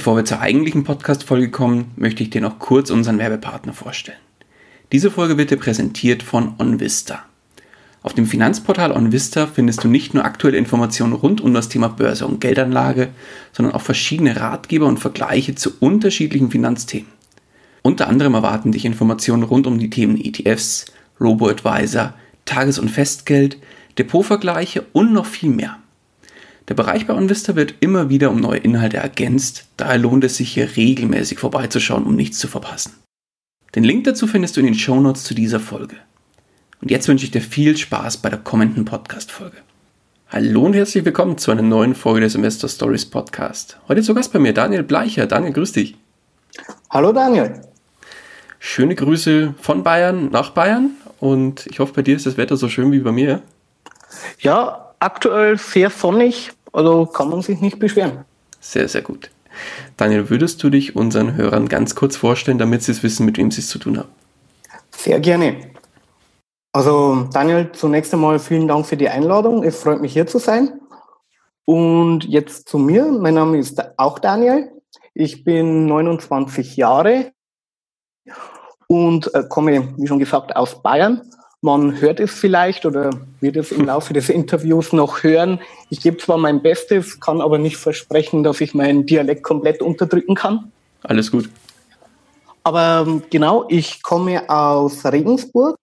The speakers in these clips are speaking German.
Bevor wir zur eigentlichen Podcast-Folge kommen, möchte ich dir noch kurz unseren Werbepartner vorstellen. Diese Folge wird dir präsentiert von OnVista. Auf dem Finanzportal OnVista findest du nicht nur aktuelle Informationen rund um das Thema Börse und Geldanlage, sondern auch verschiedene Ratgeber und Vergleiche zu unterschiedlichen Finanzthemen. Unter anderem erwarten dich Informationen rund um die Themen ETFs, Robo-Advisor, Tages- und Festgeld, Depotvergleiche und noch viel mehr. Der Bereich bei OnVista wird immer wieder um neue Inhalte ergänzt, daher lohnt es sich hier regelmäßig vorbeizuschauen, um nichts zu verpassen. Den Link dazu findest du in den Shownotes zu dieser Folge. Und jetzt wünsche ich dir viel Spaß bei der kommenden Podcast-Folge. Hallo und herzlich willkommen zu einer neuen Folge des Investor Stories Podcast. Heute zu Gast bei mir Daniel Bleicher. Daniel, grüß dich. Hallo Daniel. Schöne Grüße von Bayern nach Bayern und ich hoffe, bei dir ist das Wetter so schön wie bei mir. Ja, aktuell sehr sonnig, also kann man sich nicht beschweren. Sehr, sehr gut. Daniel, würdest du dich unseren Hörern ganz kurz vorstellen, damit sie es wissen, mit wem sie es zu tun haben? Sehr gerne. Also Daniel, zunächst einmal vielen Dank für die Einladung. Es freut mich hier zu sein. Und jetzt zu mir. Mein Name ist auch Daniel. Ich bin 29 Jahre und äh, komme, wie schon gesagt, aus Bayern. Man hört es vielleicht oder wird es im Laufe des Interviews noch hören. Ich gebe zwar mein Bestes, kann aber nicht versprechen, dass ich meinen Dialekt komplett unterdrücken kann. Alles gut. Aber ähm, genau, ich komme aus Regensburg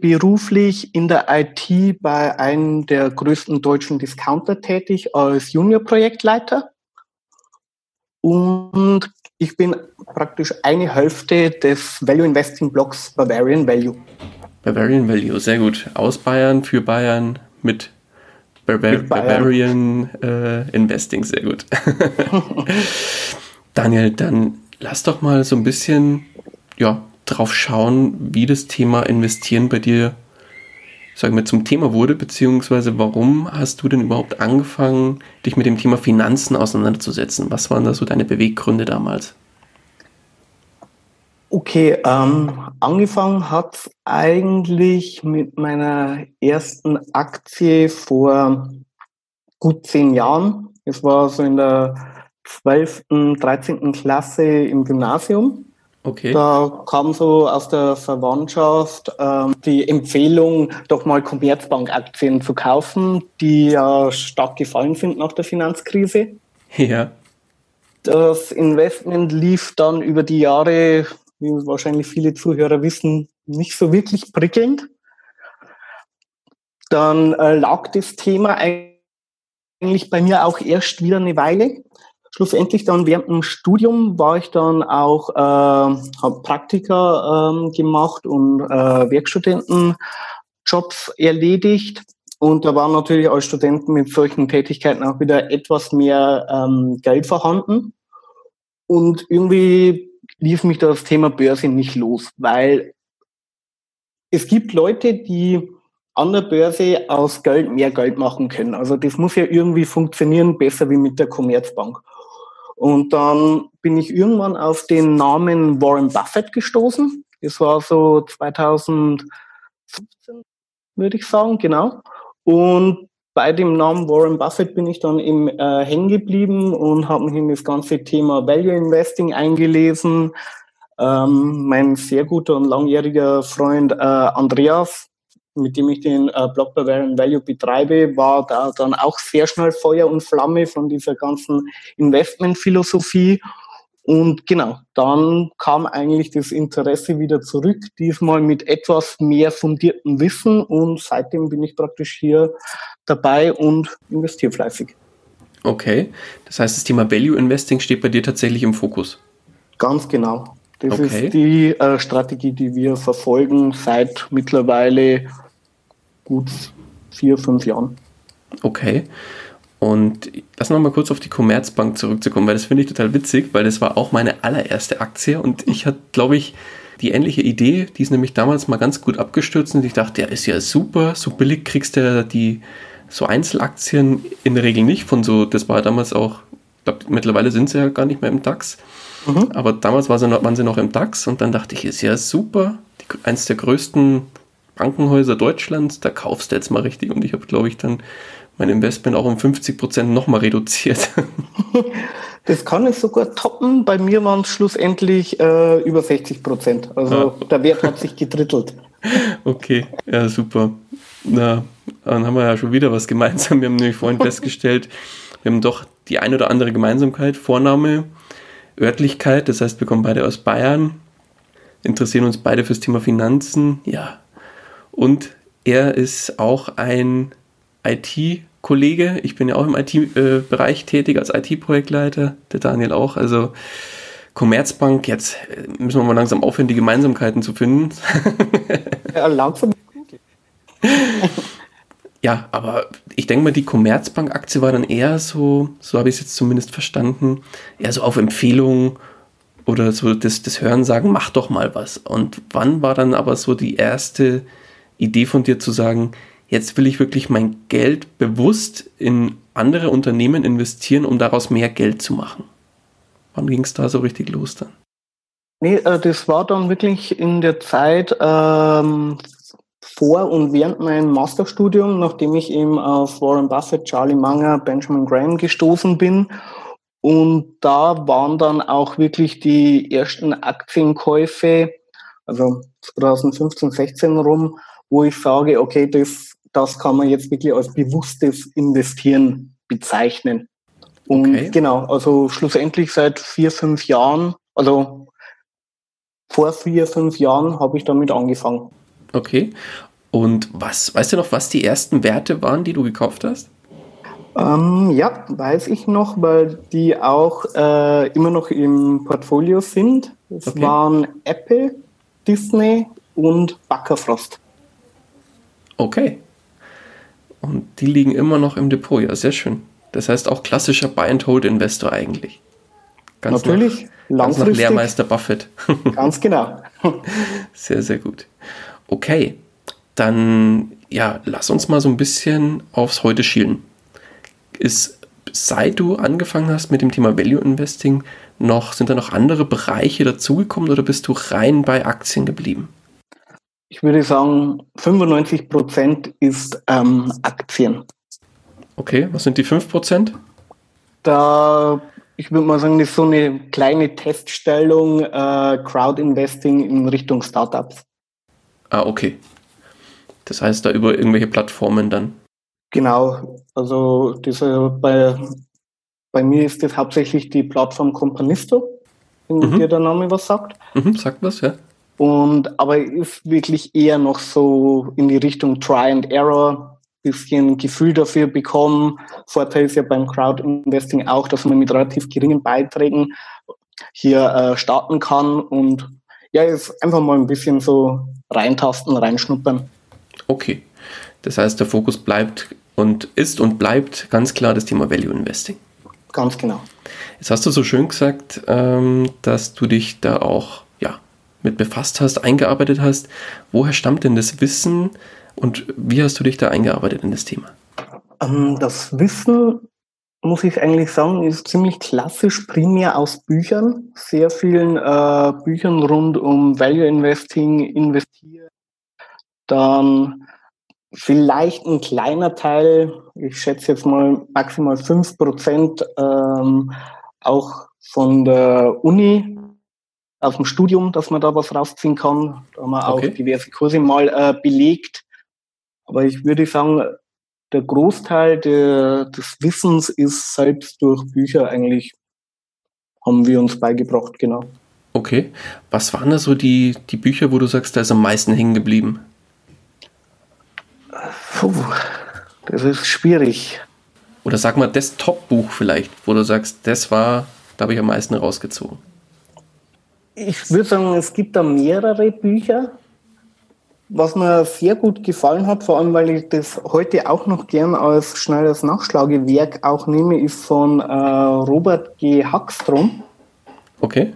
beruflich in der IT bei einem der größten deutschen Discounter tätig als Junior-Projektleiter. Und ich bin praktisch eine Hälfte des Value Investing Blocks Bavarian Value. Bavarian Value, sehr gut. Aus Bayern, für Bayern, mit, Barbar mit Bayern. Bavarian äh, Investing, sehr gut. Daniel, dann lass doch mal so ein bisschen ja, drauf schauen, wie das Thema Investieren bei dir, sagen wir, zum Thema wurde, beziehungsweise warum hast du denn überhaupt angefangen, dich mit dem Thema Finanzen auseinanderzusetzen? Was waren da so deine Beweggründe damals? Okay, ähm, angefangen hat eigentlich mit meiner ersten Aktie vor gut zehn Jahren. Es war so in der 12., 13. Klasse im Gymnasium. Okay. Da kam so aus der Verwandtschaft ähm, die Empfehlung, doch mal Commerzbank-Aktien zu kaufen, die ja stark gefallen sind nach der Finanzkrise. Ja. Das Investment lief dann über die Jahre, wie wahrscheinlich viele Zuhörer wissen, nicht so wirklich prickelnd. Dann äh, lag das Thema eigentlich bei mir auch erst wieder eine Weile schlussendlich dann während dem Studium war ich dann auch, äh, habe Praktika ähm, gemacht und äh, Werkstudentenjobs erledigt. Und da war natürlich als Studenten mit solchen Tätigkeiten auch wieder etwas mehr ähm, Geld vorhanden. Und irgendwie lief mich das Thema Börse nicht los, weil es gibt Leute, die an der Börse aus Geld mehr Geld machen können. Also das muss ja irgendwie funktionieren, besser wie mit der Commerzbank. Und dann bin ich irgendwann auf den Namen Warren Buffett gestoßen. Das war so 2015, würde ich sagen, genau. Und bei dem Namen Warren Buffett bin ich dann eben äh, hängen geblieben und habe mich in das ganze Thema Value Investing eingelesen. Ähm, mein sehr guter und langjähriger Freund äh, Andreas mit dem ich den äh, Blog Bavarian Value betreibe, war da dann auch sehr schnell Feuer und Flamme von dieser ganzen Investmentphilosophie. Und genau, dann kam eigentlich das Interesse wieder zurück, diesmal mit etwas mehr fundiertem Wissen. Und seitdem bin ich praktisch hier dabei und investiere fleißig. Okay, das heißt, das Thema Value Investing steht bei dir tatsächlich im Fokus. Ganz genau. Das okay. ist die äh, Strategie, die wir verfolgen seit mittlerweile gut vier, fünf Jahren. Okay. Und lass noch mal kurz auf die Commerzbank zurückzukommen, weil das finde ich total witzig, weil das war auch meine allererste Aktie und ich hatte, glaube ich, die ähnliche Idee, die ist nämlich damals mal ganz gut abgestürzt und ich dachte, ja, ist ja super, so billig kriegst du ja die so Einzelaktien in der Regel nicht von so, das war damals auch, ich glaube, mittlerweile sind sie ja gar nicht mehr im DAX, mhm. aber damals war sie noch, waren sie noch im DAX und dann dachte ich, ist ja super, die, eins der größten Bankenhäuser Deutschlands, da kaufst du jetzt mal richtig und ich habe, glaube ich, dann mein Investment auch um 50 Prozent nochmal reduziert. Das kann ich sogar toppen. Bei mir waren es schlussendlich äh, über 60 Prozent. Also ah. der Wert hat sich gedrittelt. Okay, ja, super. Na, dann haben wir ja schon wieder was gemeinsam. Wir haben nämlich vorhin festgestellt, wir haben doch die ein oder andere Gemeinsamkeit. Vorname, Örtlichkeit, das heißt, wir kommen beide aus Bayern, interessieren uns beide fürs Thema Finanzen, ja. Und er ist auch ein IT- Kollege. Ich bin ja auch im IT-Bereich tätig als IT-Projektleiter, der Daniel auch. Also Commerzbank, jetzt müssen wir mal langsam aufhören, die Gemeinsamkeiten zu finden. ja, langsam. ja, aber ich denke mal, die Commerzbank-Aktie war dann eher so, so habe ich es jetzt zumindest verstanden, eher so auf Empfehlung oder so das, das Hören sagen, mach doch mal was. Und wann war dann aber so die erste Idee von dir zu sagen, jetzt will ich wirklich mein Geld bewusst in andere Unternehmen investieren, um daraus mehr Geld zu machen. Wann ging es da so richtig los dann? Nee, äh, das war dann wirklich in der Zeit ähm, vor und während meinem Masterstudium, nachdem ich eben auf Warren Buffett, Charlie Munger, Benjamin Graham gestoßen bin. Und da waren dann auch wirklich die ersten Aktienkäufe, also 2015, 16 rum, wo ich sage, okay, das das kann man jetzt wirklich als bewusstes Investieren bezeichnen. Und okay. genau, also schlussendlich seit vier, fünf Jahren, also vor vier, fünf Jahren habe ich damit angefangen. Okay. Und was, weißt du noch, was die ersten Werte waren, die du gekauft hast? Ähm, ja, weiß ich noch, weil die auch äh, immer noch im Portfolio sind. Es okay. waren Apple, Disney und Backerfrost. Okay. Und die liegen immer noch im Depot. Ja, sehr schön. Das heißt auch klassischer Buy-and-Hold-Investor eigentlich. Ganz Natürlich. Nach, ganz nach Lehrmeister Buffett. ganz genau. sehr, sehr gut. Okay, dann ja, lass uns mal so ein bisschen aufs Heute schielen. Ist, seit du angefangen hast mit dem Thema Value Investing, noch, sind da noch andere Bereiche dazugekommen oder bist du rein bei Aktien geblieben? Ich würde sagen, 95 Prozent ist ähm, Aktien. Okay, was sind die 5 Prozent? Da, ich würde mal sagen, das ist so eine kleine Teststellung, äh, Crowd-Investing in Richtung Startups. Ah, okay. Das heißt, da über irgendwelche Plattformen dann? Genau, also diese, bei, bei mir ist das hauptsächlich die Plattform Companisto, wenn mhm. dir der Name was sagt. Mhm, sagt was, ja. Und aber ist wirklich eher noch so in die Richtung Try and Error, bisschen Gefühl dafür bekommen. Vorteil ist ja beim Crowd Investing auch, dass man mit relativ geringen Beiträgen hier äh, starten kann und ja, jetzt einfach mal ein bisschen so reintasten, reinschnuppern. Okay. Das heißt, der Fokus bleibt und ist und bleibt ganz klar das Thema Value Investing. Ganz genau. Jetzt hast du so schön gesagt, ähm, dass du dich da auch mit befasst hast, eingearbeitet hast. Woher stammt denn das Wissen und wie hast du dich da eingearbeitet in das Thema? Ähm, das Wissen, muss ich eigentlich sagen, ist ziemlich klassisch, primär aus Büchern. Sehr vielen äh, Büchern rund um Value Investing, investieren. Dann vielleicht ein kleiner Teil, ich schätze jetzt mal maximal 5% ähm, auch von der Uni aus dem Studium, dass man da was rausziehen kann. Da haben wir okay. auch diverse Kurse mal äh, belegt. Aber ich würde sagen, der Großteil der, des Wissens ist selbst durch Bücher eigentlich, haben wir uns beigebracht, genau. Okay. Was waren da so die, die Bücher, wo du sagst, da ist am meisten hängen geblieben? Puh, das ist schwierig. Oder sag mal, das Top-Buch vielleicht, wo du sagst, das war, da habe ich am meisten rausgezogen. Ich würde sagen, es gibt da mehrere Bücher. Was mir sehr gut gefallen hat, vor allem weil ich das heute auch noch gern als schnelles Nachschlagewerk auch nehme, ist von äh, Robert G. Hackstrom. Okay.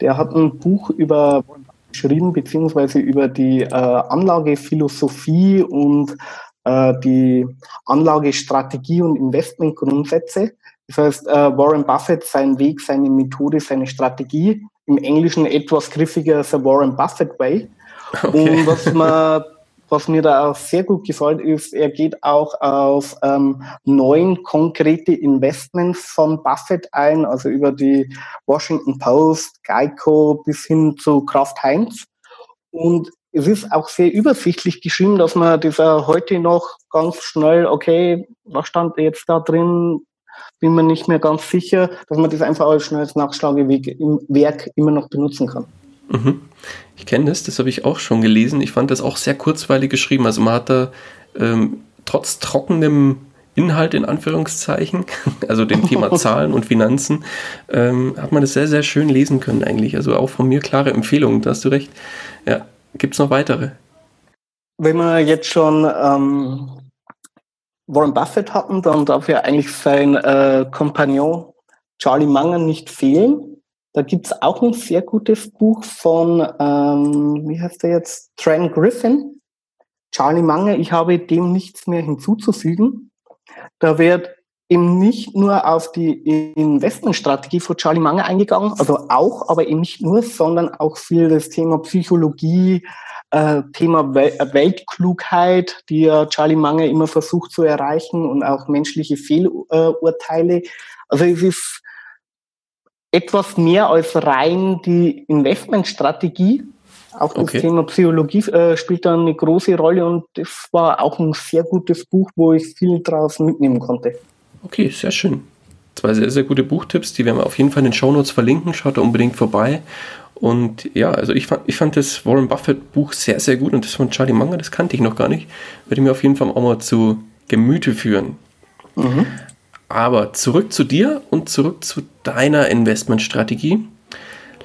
Der hat ein Buch über geschrieben, beziehungsweise über die äh, Anlagephilosophie und äh, die Anlagestrategie und Investmentgrundsätze. Das heißt, äh, Warren Buffett, sein Weg, seine Methode, seine Strategie, im Englischen etwas griffiger The Warren Buffett Way. Okay. Und was, man, was mir da auch sehr gut gefällt, ist, er geht auch auf ähm, neun konkrete Investments von Buffett ein, also über die Washington Post, Geico bis hin zu Kraft Heinz. Und es ist auch sehr übersichtlich geschrieben, dass man dieser heute noch ganz schnell, okay, was stand jetzt da drin, bin mir nicht mehr ganz sicher, dass man das einfach als schnelles Nachschlageweg im Werk immer noch benutzen kann. Mhm. Ich kenne das, das habe ich auch schon gelesen. Ich fand das auch sehr kurzweilig geschrieben. Also man hat da ähm, trotz trockenem Inhalt in Anführungszeichen, also dem Thema Zahlen und Finanzen, ähm, hat man das sehr, sehr schön lesen können eigentlich. Also auch von mir klare Empfehlungen, da hast du recht. Ja, gibt es noch weitere? Wenn wir jetzt schon ähm, Warren Buffett hatten, dann darf ja eigentlich sein äh, Kompagnon Charlie Munger nicht fehlen. Da gibt's auch ein sehr gutes Buch von, ähm, wie heißt der jetzt, Trent Griffin, Charlie Munger. Ich habe dem nichts mehr hinzuzufügen. Da wird eben nicht nur auf die Investmentstrategie von Charlie Munger eingegangen, also auch, aber eben nicht nur, sondern auch viel das Thema Psychologie, äh, Thema Weltklugheit, die ja Charlie Munger immer versucht zu erreichen und auch menschliche Fehlurteile. Also es ist etwas mehr als rein die Investmentstrategie. Auch das okay. Thema Psychologie äh, spielt da eine große Rolle und das war auch ein sehr gutes Buch, wo ich viel draus mitnehmen konnte. Okay, sehr schön. Zwei sehr, sehr gute Buchtipps, die werden wir auf jeden Fall in den Shownotes verlinken. Schaut da unbedingt vorbei. Und ja, also ich fand, ich fand das Warren Buffett Buch sehr, sehr gut und das von Charlie Munger, das kannte ich noch gar nicht. Würde ich mir auf jeden Fall auch mal zu Gemüte führen. Mhm. Aber zurück zu dir und zurück zu deiner Investmentstrategie.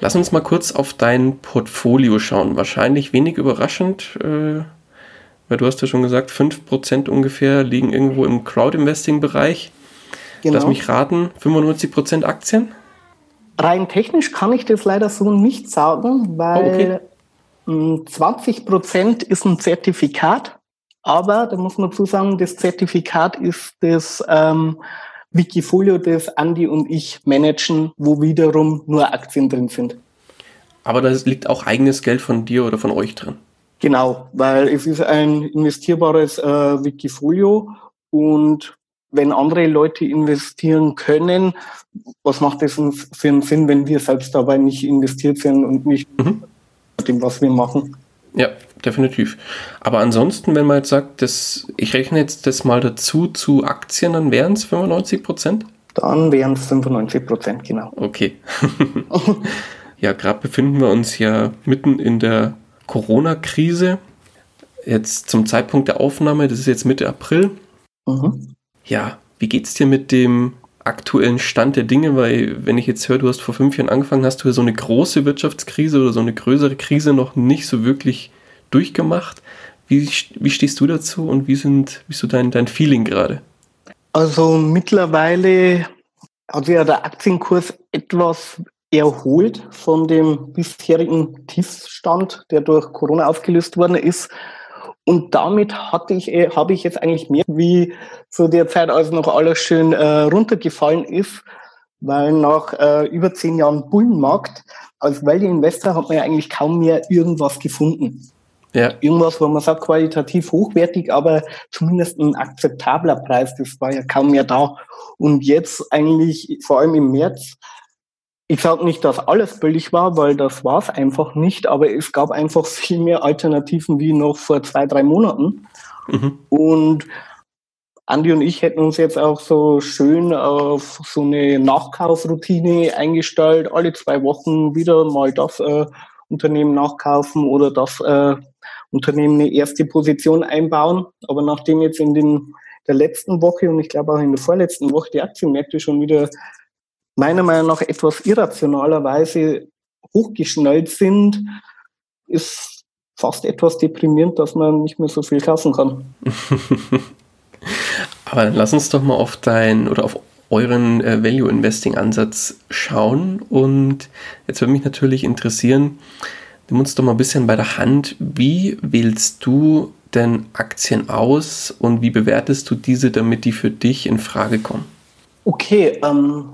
Lass uns mal kurz auf dein Portfolio schauen. Wahrscheinlich wenig überraschend, äh, weil du hast ja schon gesagt, 5% ungefähr liegen irgendwo im Crowd-Investing-Bereich. Genau. Lass mich raten, 95% Aktien? Rein technisch kann ich das leider so nicht sagen, weil oh, okay. 20% ist ein Zertifikat, aber da muss man zu sagen, das Zertifikat ist das ähm, Wikifolio, das Andy und ich managen, wo wiederum nur Aktien drin sind. Aber da liegt auch eigenes Geld von dir oder von euch drin. Genau, weil es ist ein investierbares äh, Wikifolio und wenn andere Leute investieren können, was macht das für einen Sinn, wenn wir selbst dabei nicht investiert sind und nicht mhm. dem, was wir machen? Ja, definitiv. Aber ansonsten, wenn man jetzt sagt, dass ich rechne jetzt das mal dazu zu Aktien, dann wären es 95 Prozent? Dann wären es 95 Prozent, genau. Okay. ja, gerade befinden wir uns ja mitten in der Corona-Krise. Jetzt zum Zeitpunkt der Aufnahme, das ist jetzt Mitte April. Mhm. Ja, wie geht es dir mit dem aktuellen Stand der Dinge? Weil, wenn ich jetzt höre, du hast vor fünf Jahren angefangen, hast du so eine große Wirtschaftskrise oder so eine größere Krise noch nicht so wirklich durchgemacht. Wie, wie stehst du dazu und wie, sind, wie ist so dein, dein Feeling gerade? Also mittlerweile hat sich ja der Aktienkurs etwas erholt von dem bisherigen Tiefstand, der durch Corona aufgelöst worden ist. Und damit hatte ich, äh, habe ich jetzt eigentlich mehr wie zu der Zeit, als noch alles schön äh, runtergefallen ist, weil nach äh, über zehn Jahren Bullenmarkt als Value Investor hat man ja eigentlich kaum mehr irgendwas gefunden. Ja. Irgendwas, wo man sagt, qualitativ hochwertig, aber zumindest ein akzeptabler Preis, das war ja kaum mehr da. Und jetzt eigentlich, vor allem im März, ich sage nicht, dass alles billig war, weil das war es einfach nicht, aber es gab einfach viel mehr Alternativen wie noch vor zwei, drei Monaten. Mhm. Und Andi und ich hätten uns jetzt auch so schön auf so eine Nachkaufroutine eingestellt, alle zwei Wochen wieder mal das äh, Unternehmen nachkaufen oder das äh, Unternehmen eine erste Position einbauen. Aber nachdem jetzt in den, der letzten Woche und ich glaube auch in der vorletzten Woche die Aktienmärkte schon wieder meiner Meinung nach etwas irrationalerweise hochgeschnellt sind, ist fast etwas deprimierend, dass man nicht mehr so viel kaufen kann. Aber dann lass uns doch mal auf dein oder auf euren äh, Value Investing Ansatz schauen. Und jetzt würde mich natürlich interessieren, nimm uns doch mal ein bisschen bei der Hand. Wie wählst du denn Aktien aus und wie bewertest du diese, damit die für dich in Frage kommen? Okay, ähm,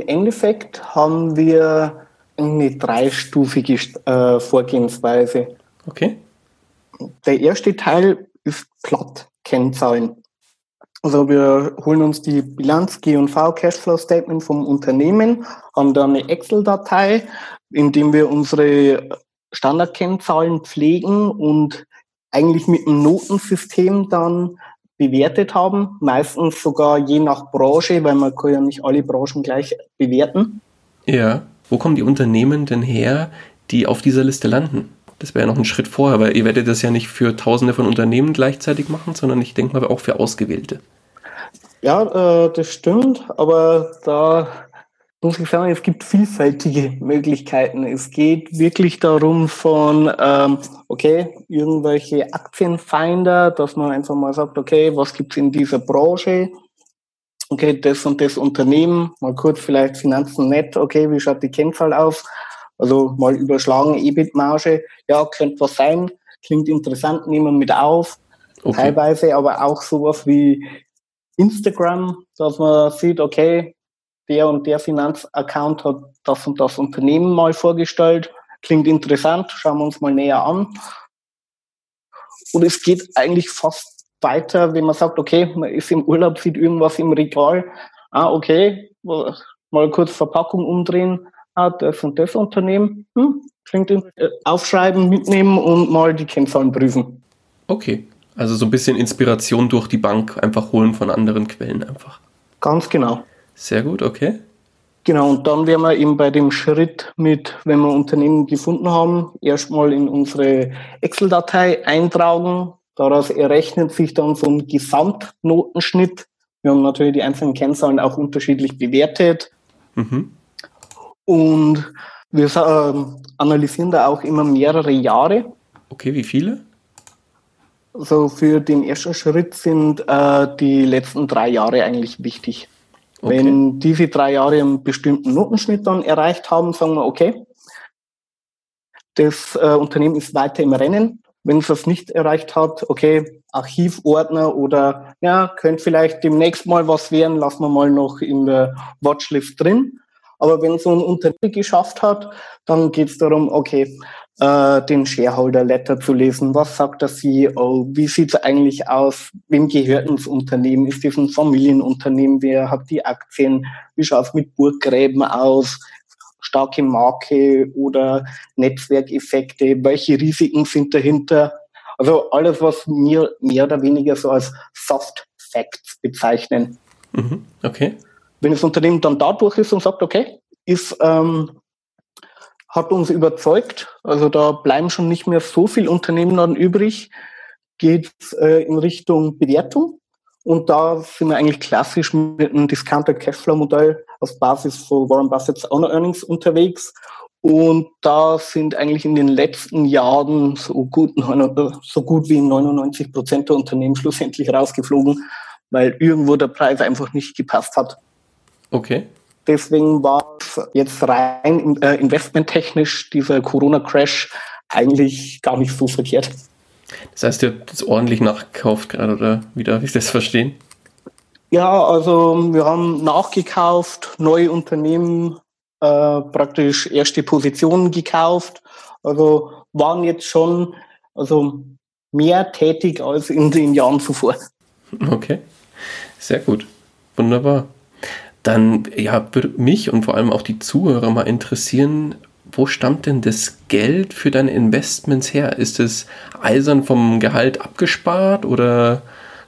im Endeffekt haben wir eine dreistufige äh, Vorgehensweise. Okay. Der erste Teil ist platt Kennzahlen. Also wir holen uns die Bilanz G&V Cashflow Statement vom Unternehmen, haben da eine Excel-Datei, in dem wir unsere Standardkennzahlen pflegen und eigentlich mit einem Notensystem dann bewertet haben, meistens sogar je nach Branche, weil man kann ja nicht alle Branchen gleich bewerten. Ja, wo kommen die Unternehmen denn her, die auf dieser Liste landen? Das wäre ja noch ein Schritt vorher, weil ihr werdet das ja nicht für tausende von Unternehmen gleichzeitig machen, sondern ich denke mal auch für Ausgewählte. Ja, äh, das stimmt, aber da muss ich sagen, es gibt vielfältige Möglichkeiten. Es geht wirklich darum von, ähm, okay, irgendwelche Aktienfinder, dass man einfach mal sagt, okay, was gibt's in dieser Branche? Okay, das und das Unternehmen, mal kurz vielleicht Finanzen nett, okay, wie schaut die Kennzahl aus? Also mal überschlagen, EBIT-Marge, ja, könnte was sein, klingt interessant, nehmen wir mit auf. Okay. Teilweise aber auch sowas wie Instagram, dass man sieht, okay, der und der Finanzaccount hat das und das Unternehmen mal vorgestellt, klingt interessant, schauen wir uns mal näher an. Und es geht eigentlich fast weiter, wenn man sagt, okay, man ist im Urlaub, sieht irgendwas im Regal, ah, okay, mal kurz Verpackung umdrehen, ah, das und das Unternehmen, hm, klingt äh, aufschreiben, mitnehmen und mal die Kennzahlen prüfen. Okay, also so ein bisschen Inspiration durch die Bank einfach holen von anderen Quellen einfach. Ganz genau. Sehr gut, okay. Genau, und dann werden wir eben bei dem Schritt mit, wenn wir Unternehmen gefunden haben, erstmal in unsere Excel-Datei eintragen. Daraus errechnet sich dann so ein Gesamtnotenschnitt. Wir haben natürlich die einzelnen Kennzahlen auch unterschiedlich bewertet. Mhm. Und wir äh, analysieren da auch immer mehrere Jahre. Okay, wie viele? Also für den ersten Schritt sind äh, die letzten drei Jahre eigentlich wichtig. Okay. Wenn diese drei Jahre einen bestimmten Notenschnitt dann erreicht haben, sagen wir, okay, das äh, Unternehmen ist weiter im Rennen. Wenn es das nicht erreicht hat, okay, Archivordner oder ja, könnte vielleicht demnächst mal was werden, lassen wir mal noch in der Watchlist drin. Aber wenn so ein Unternehmen geschafft hat, dann geht es darum, okay, äh, den Shareholder Letter zu lesen. Was sagt der CEO? Wie sieht es eigentlich aus? Wem gehört das Unternehmen? Ist das ein Familienunternehmen? Wer hat die Aktien? Wie schaut es mit Burggräben aus? Starke Marke oder Netzwerkeffekte? Welche Risiken sind dahinter? Also alles, was wir mehr oder weniger so als Soft Facts bezeichnen. Mhm, okay. Wenn das Unternehmen dann dadurch ist und sagt, okay, ist ähm, hat uns überzeugt. Also da bleiben schon nicht mehr so viele Unternehmen dann übrig. Geht äh, in Richtung Bewertung. Und da sind wir eigentlich klassisch mit einem Discounted Cashflow Modell auf Basis von Warren Buffett's Owner Earnings unterwegs. Und da sind eigentlich in den letzten Jahren so gut, so gut wie 99 Prozent der Unternehmen schlussendlich rausgeflogen, weil irgendwo der Preis einfach nicht gepasst hat. Okay. Deswegen war jetzt rein äh, investmenttechnisch dieser Corona-Crash eigentlich gar nicht so verkehrt. Das heißt, ihr habt das ordentlich nachgekauft gerade, oder wie darf ich das verstehen? Ja, also wir haben nachgekauft, neue Unternehmen, äh, praktisch erste Positionen gekauft. Also waren jetzt schon also mehr tätig als in den Jahren zuvor. Okay, sehr gut. Wunderbar dann ja, würde mich und vor allem auch die Zuhörer mal interessieren, wo stammt denn das Geld für deine Investments her? Ist es eisern vom Gehalt abgespart oder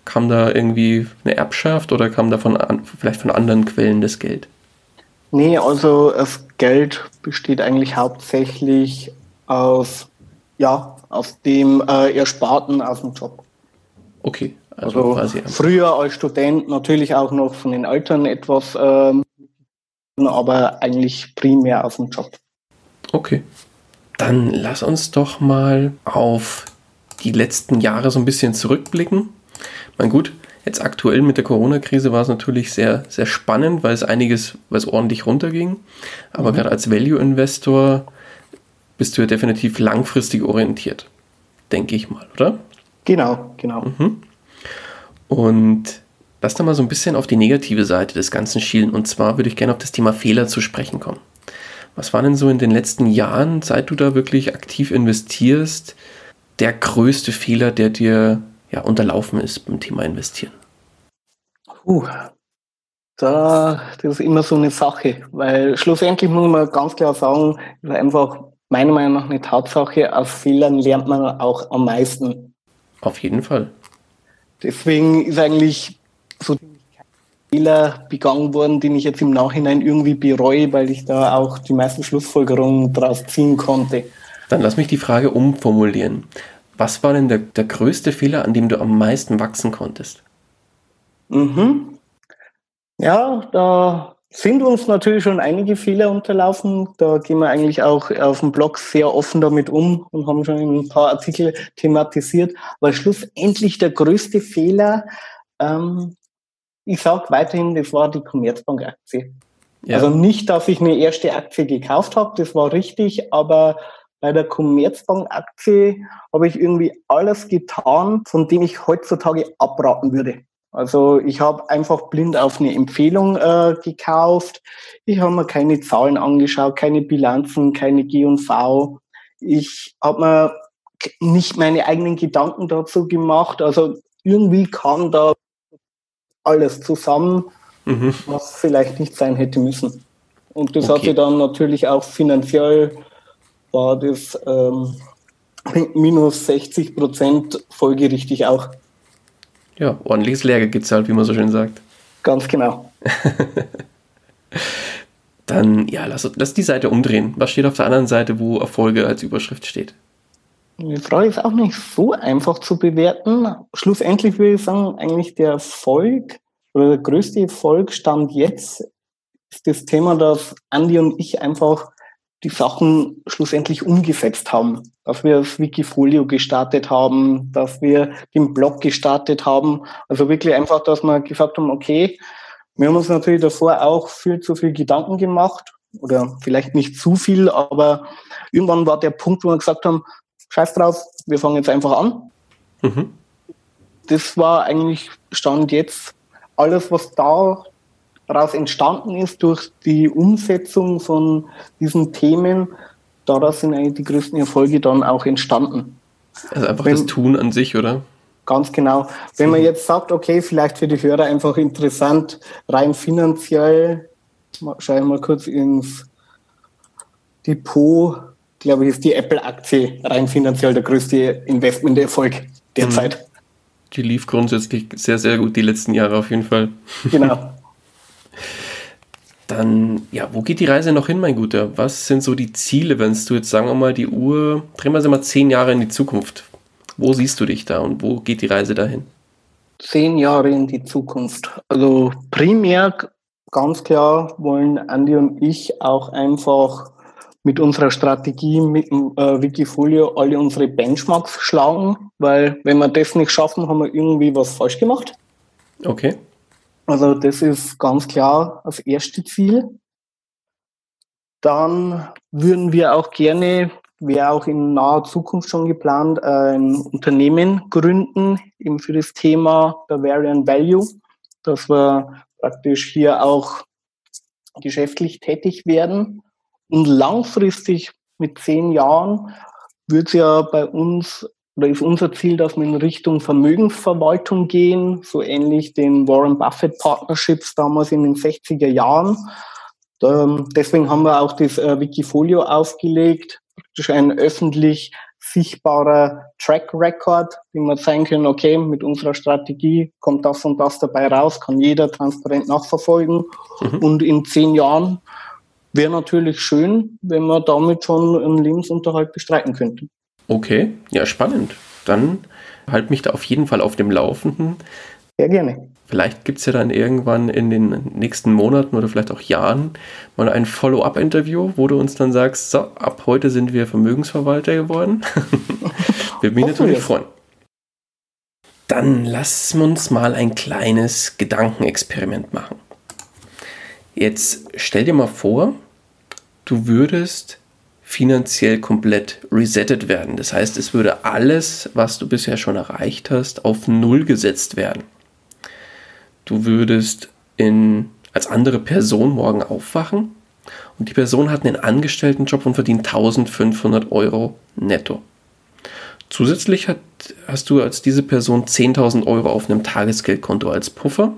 kam da irgendwie eine Erbschaft oder kam da von, vielleicht von anderen Quellen das Geld? Nee, also das Geld besteht eigentlich hauptsächlich aus, ja, aus dem äh, Ersparten aus dem Job. Okay, also, also früher als Student natürlich auch noch von den Eltern etwas, ähm, aber eigentlich primär aus dem Job. Okay. Dann lass uns doch mal auf die letzten Jahre so ein bisschen zurückblicken. Mein gut, jetzt aktuell mit der Corona-Krise war es natürlich sehr, sehr spannend, weil es einiges, weil es ordentlich runterging. Aber mhm. gerade als Value-Investor bist du ja definitiv langfristig orientiert, denke ich mal, oder? Genau, genau. Mhm. Und lass da mal so ein bisschen auf die negative Seite des Ganzen schielen. Und zwar würde ich gerne auf das Thema Fehler zu sprechen kommen. Was war denn so in den letzten Jahren, seit du da wirklich aktiv investierst, der größte Fehler, der dir ja, unterlaufen ist beim Thema Investieren? Uh, da, das ist immer so eine Sache, weil schlussendlich muss man ganz klar sagen, einfach meiner Meinung nach eine Tatsache, aus Fehlern lernt man auch am meisten. Auf jeden Fall. Deswegen ist eigentlich so Fehler begangen worden, den ich jetzt im Nachhinein irgendwie bereue, weil ich da auch die meisten Schlussfolgerungen daraus ziehen konnte. Dann lass mich die Frage umformulieren. Was war denn der, der größte Fehler, an dem du am meisten wachsen konntest? Mhm. Ja, da sind uns natürlich schon einige Fehler unterlaufen. Da gehen wir eigentlich auch auf dem Blog sehr offen damit um und haben schon ein paar Artikel thematisiert. Aber schlussendlich der größte Fehler, ähm, ich sage weiterhin, das war die Commerzbank-Aktie. Ja. Also nicht, dass ich eine erste Aktie gekauft habe, das war richtig, aber bei der Commerzbank-Aktie habe ich irgendwie alles getan, von dem ich heutzutage abraten würde. Also ich habe einfach blind auf eine Empfehlung äh, gekauft. Ich habe mir keine Zahlen angeschaut, keine Bilanzen, keine G&V. Ich habe mir nicht meine eigenen Gedanken dazu gemacht. Also irgendwie kam da alles zusammen, mhm. was vielleicht nicht sein hätte müssen. Und das okay. hatte dann natürlich auch finanziell war das ähm, minus 60 Prozent folgerichtig auch. Ja, ordentliches Lehrgeld gezahlt, wie man so schön sagt. Ganz genau. Dann, ja, lass, lass die Seite umdrehen. Was steht auf der anderen Seite, wo Erfolge als Überschrift steht? Die Frage ist auch nicht so einfach zu bewerten. Schlussendlich würde ich sagen, eigentlich der Erfolg oder der größte Erfolg stand jetzt ist das Thema, dass Andi und ich einfach die Sachen schlussendlich umgesetzt haben. Dass wir das Wikifolio gestartet haben, dass wir den Blog gestartet haben. Also wirklich einfach, dass wir gesagt haben, okay, wir haben uns natürlich davor auch viel zu viel Gedanken gemacht oder vielleicht nicht zu viel, aber irgendwann war der Punkt, wo wir gesagt haben, scheiß drauf, wir fangen jetzt einfach an. Mhm. Das war eigentlich Stand jetzt alles, was da daraus entstanden ist durch die Umsetzung von diesen Themen, daraus sind eigentlich die größten Erfolge dann auch entstanden. Also einfach Wenn, das Tun an sich, oder? Ganz genau. Wenn man jetzt sagt, okay, vielleicht für die Hörer einfach interessant, rein finanziell, schaue ich mal kurz ins Depot, glaube ich, ist die Apple-Aktie rein finanziell der größte Investmenterfolg derzeit. Mhm. Die lief grundsätzlich sehr, sehr gut die letzten Jahre auf jeden Fall. Genau. Dann, ja, wo geht die Reise noch hin, mein Guter? Was sind so die Ziele, wenn du jetzt, sagen wir mal, die Uhr, drehen wir sie mal zehn Jahre in die Zukunft. Wo siehst du dich da und wo geht die Reise dahin? Zehn Jahre in die Zukunft. Also primär, ganz klar, wollen Andy und ich auch einfach mit unserer Strategie, mit dem äh, Wikifolio alle unsere Benchmarks schlagen, weil wenn wir das nicht schaffen, haben wir irgendwie was falsch gemacht. Okay. Also das ist ganz klar das erste Ziel. Dann würden wir auch gerne, wäre auch in naher Zukunft schon geplant, ein Unternehmen gründen, eben für das Thema der Variant Value, dass wir praktisch hier auch geschäftlich tätig werden. Und langfristig mit zehn Jahren wird es ja bei uns oder ist unser Ziel, dass wir in Richtung Vermögensverwaltung gehen, so ähnlich den Warren Buffett Partnerships damals in den 60er Jahren. Deswegen haben wir auch das äh, Wikifolio aufgelegt, praktisch ein öffentlich sichtbarer Track Record, wie wir zeigen können, okay, mit unserer Strategie kommt das und das dabei raus, kann jeder transparent nachverfolgen. Mhm. Und in zehn Jahren wäre natürlich schön, wenn man damit schon einen Lebensunterhalt bestreiten könnte. Okay, ja, spannend. Dann halt mich da auf jeden Fall auf dem Laufenden. Sehr gerne. Vielleicht gibt es ja dann irgendwann in den nächsten Monaten oder vielleicht auch Jahren mal ein Follow-up-Interview, wo du uns dann sagst, so, ab heute sind wir Vermögensverwalter geworden. Würde mich natürlich freuen. Dann lass uns mal ein kleines Gedankenexperiment machen. Jetzt stell dir mal vor, du würdest finanziell komplett resettet werden. Das heißt, es würde alles, was du bisher schon erreicht hast, auf Null gesetzt werden. Du würdest in, als andere Person morgen aufwachen und die Person hat einen Angestelltenjob und verdient 1500 Euro netto. Zusätzlich hat, hast du als diese Person 10.000 Euro auf einem Tagesgeldkonto als Puffer.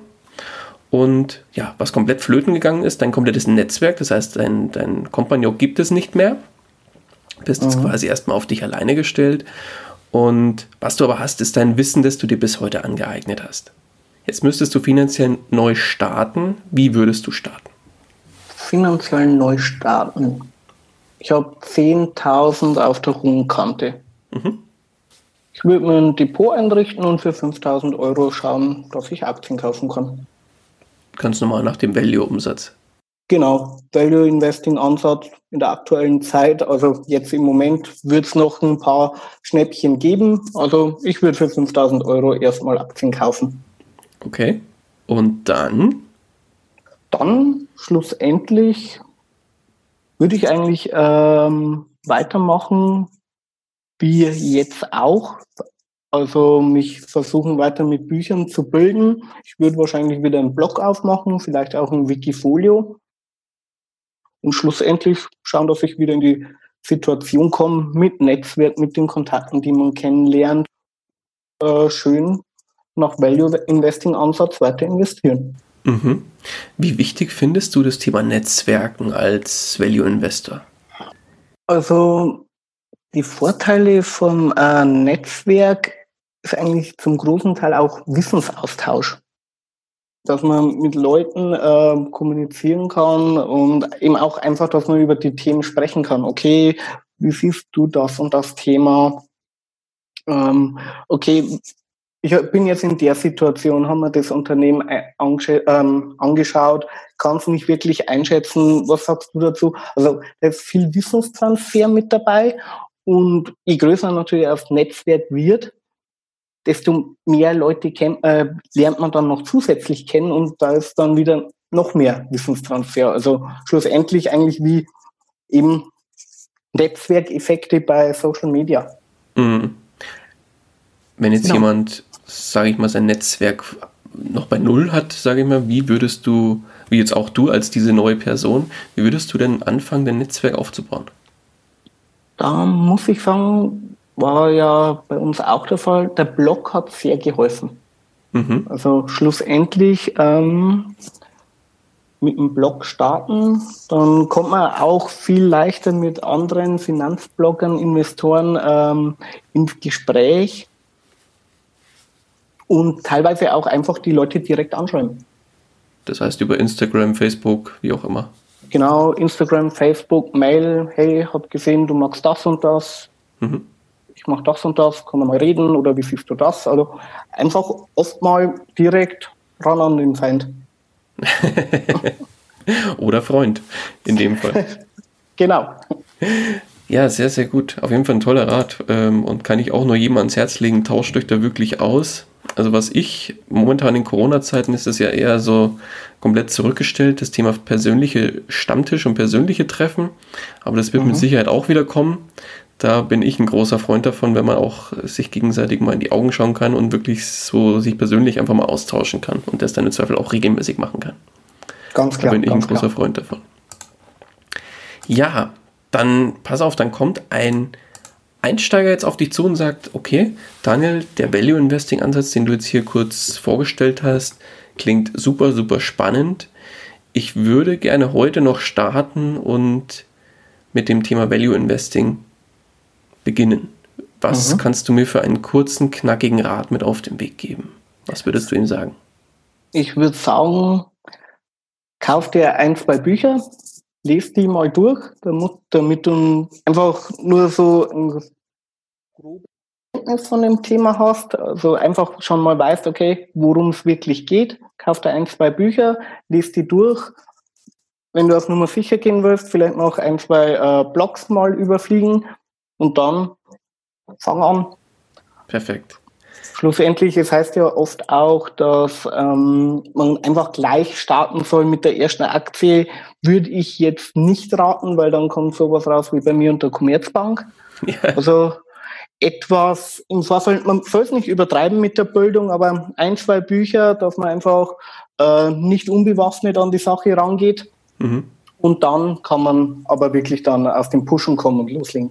Und ja, was komplett flöten gegangen ist, dein komplettes Netzwerk, das heißt, dein, dein Kompagnon gibt es nicht mehr. Bist jetzt mhm. quasi erstmal auf dich alleine gestellt. Und was du aber hast, ist dein Wissen, das du dir bis heute angeeignet hast. Jetzt müsstest du finanziell neu starten. Wie würdest du starten? Finanziell neu starten. Ich habe 10.000 auf der hohen Kante. Mhm. Ich würde mir ein Depot einrichten und für 5000 Euro schauen, dass ich Aktien kaufen kann. Ganz normal nach dem Value-Umsatz. Genau, Value Investing Ansatz in der aktuellen Zeit. Also jetzt im Moment wird es noch ein paar Schnäppchen geben. Also ich würde für 5000 Euro erstmal Aktien kaufen. Okay. Und dann? Dann schlussendlich würde ich eigentlich ähm, weitermachen wie jetzt auch. Also mich versuchen weiter mit Büchern zu bilden. Ich würde wahrscheinlich wieder einen Blog aufmachen, vielleicht auch ein Wikifolio. Und schlussendlich schauen, dass ich wieder in die Situation komme mit Netzwerk, mit den Kontakten, die man kennenlernt, äh, schön nach Value Investing Ansatz weiter investieren. Mhm. Wie wichtig findest du das Thema Netzwerken als Value Investor? Also die Vorteile vom äh, Netzwerk ist eigentlich zum großen Teil auch Wissensaustausch. Dass man mit Leuten äh, kommunizieren kann und eben auch einfach, dass man über die Themen sprechen kann. Okay, wie siehst du das und das Thema? Ähm, okay, ich bin jetzt in der Situation, haben wir das Unternehmen äh, ähm, angeschaut, kannst du nicht wirklich einschätzen, was sagst du dazu? Also da ist viel Wissenstransfer mit dabei und je größer natürlich das Netzwerk wird, desto mehr Leute kenn, äh, lernt man dann noch zusätzlich kennen und da ist dann wieder noch mehr Wissenstransfer. Also schlussendlich eigentlich wie eben Netzwerkeffekte bei Social Media. Mhm. Wenn jetzt genau. jemand, sage ich mal, sein Netzwerk noch bei Null hat, sage ich mal, wie würdest du, wie jetzt auch du als diese neue Person, wie würdest du denn anfangen, dein Netzwerk aufzubauen? Da muss ich sagen, war ja bei uns auch der Fall. Der Blog hat sehr geholfen. Mhm. Also schlussendlich ähm, mit dem Blog starten, dann kommt man auch viel leichter mit anderen Finanzbloggern, Investoren ähm, ins Gespräch und teilweise auch einfach die Leute direkt anschreiben. Das heißt über Instagram, Facebook, wie auch immer. Genau, Instagram, Facebook, Mail, hey, hab gesehen, du magst das und das. Mhm. Ich mach das und das, können wir mal reden oder wie siehst du das? Also einfach oft mal direkt ran an den Feind. oder Freund, in dem Fall. genau. Ja, sehr, sehr gut. Auf jeden Fall ein toller Rat. Ähm, und kann ich auch nur jedem ans Herz legen, tauscht euch da wirklich aus. Also was ich momentan in Corona-Zeiten ist es ja eher so komplett zurückgestellt, das Thema persönliche Stammtisch und persönliche Treffen. Aber das wird mhm. mit Sicherheit auch wieder kommen. Da bin ich ein großer Freund davon, wenn man auch sich gegenseitig mal in die Augen schauen kann und wirklich so sich persönlich einfach mal austauschen kann und das dann im Zweifel auch regelmäßig machen kann. Ganz klar. Da bin ich ein großer klar. Freund davon. Ja, dann pass auf, dann kommt ein Einsteiger jetzt auf dich zu und sagt, okay, Daniel, der Value Investing Ansatz, den du jetzt hier kurz vorgestellt hast, klingt super, super spannend. Ich würde gerne heute noch starten und mit dem Thema Value Investing beginnen. Was mhm. kannst du mir für einen kurzen, knackigen Rat mit auf den Weg geben? Was würdest du ihm sagen? Ich würde sagen, kauf dir ein, zwei Bücher, lest die mal durch, damit du einfach nur so ein Kenntnis von dem Thema hast, also einfach schon mal weißt, okay, worum es wirklich geht, kauf dir ein, zwei Bücher, lies die durch. Wenn du auf Nummer sicher gehen willst, vielleicht noch ein, zwei äh, Blogs mal überfliegen und dann fang an. Perfekt. Schlussendlich, es heißt ja oft auch, dass ähm, man einfach gleich starten soll mit der ersten Aktie. Würde ich jetzt nicht raten, weil dann kommt sowas raus wie bei mir und der Commerzbank. Ja. Also etwas im Vorfeld, man soll es nicht übertreiben mit der Bildung, aber ein, zwei Bücher, dass man einfach äh, nicht unbewaffnet an die Sache rangeht. Mhm. Und dann kann man aber wirklich dann auf den Pushen kommen und loslegen.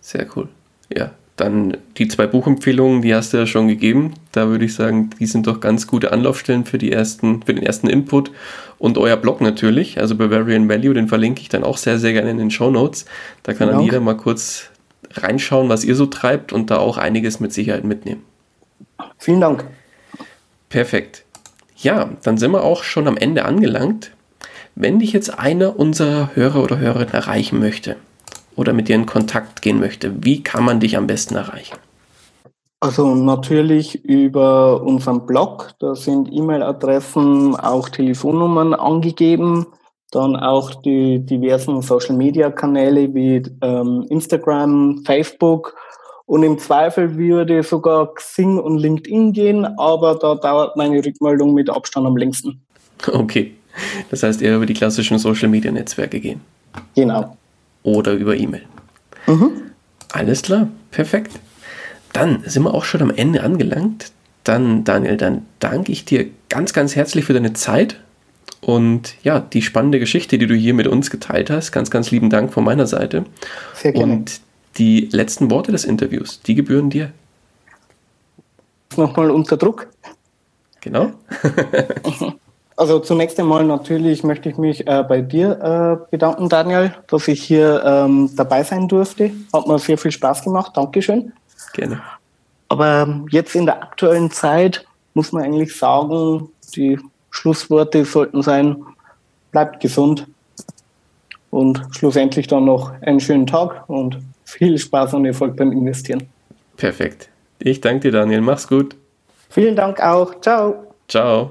Sehr cool. Ja, dann die zwei Buchempfehlungen, die hast du ja schon gegeben. Da würde ich sagen, die sind doch ganz gute Anlaufstellen für, die ersten, für den ersten Input. Und euer Blog natürlich, also Bavarian Value, den verlinke ich dann auch sehr, sehr gerne in den Show Notes. Da kann dann jeder mal kurz reinschauen, was ihr so treibt und da auch einiges mit Sicherheit mitnehmen. Vielen Dank. Perfekt. Ja, dann sind wir auch schon am Ende angelangt. Wenn dich jetzt einer unserer Hörer oder Hörerinnen erreichen möchte, oder mit dir in Kontakt gehen möchte, wie kann man dich am besten erreichen? Also natürlich über unseren Blog, da sind E-Mail-Adressen, auch Telefonnummern angegeben, dann auch die diversen Social-Media-Kanäle wie ähm, Instagram, Facebook und im Zweifel würde sogar Xing und LinkedIn gehen, aber da dauert meine Rückmeldung mit Abstand am längsten. Okay, das heißt eher über die klassischen Social-Media-Netzwerke gehen. Genau oder über E-Mail. Mhm. Alles klar, perfekt. Dann sind wir auch schon am Ende angelangt. Dann, Daniel, dann danke ich dir ganz, ganz herzlich für deine Zeit und ja, die spannende Geschichte, die du hier mit uns geteilt hast. Ganz, ganz lieben Dank von meiner Seite. Sehr gerne. Und die letzten Worte des Interviews, die gebühren dir. Nochmal unter Druck. Genau. Also zunächst einmal natürlich möchte ich mich äh, bei dir äh, bedanken, Daniel, dass ich hier ähm, dabei sein durfte. Hat mir sehr viel Spaß gemacht. Dankeschön. Gerne. Aber ähm, jetzt in der aktuellen Zeit muss man eigentlich sagen, die Schlussworte sollten sein, bleibt gesund und schlussendlich dann noch einen schönen Tag und viel Spaß und Erfolg beim Investieren. Perfekt. Ich danke dir, Daniel. Mach's gut. Vielen Dank auch. Ciao. Ciao.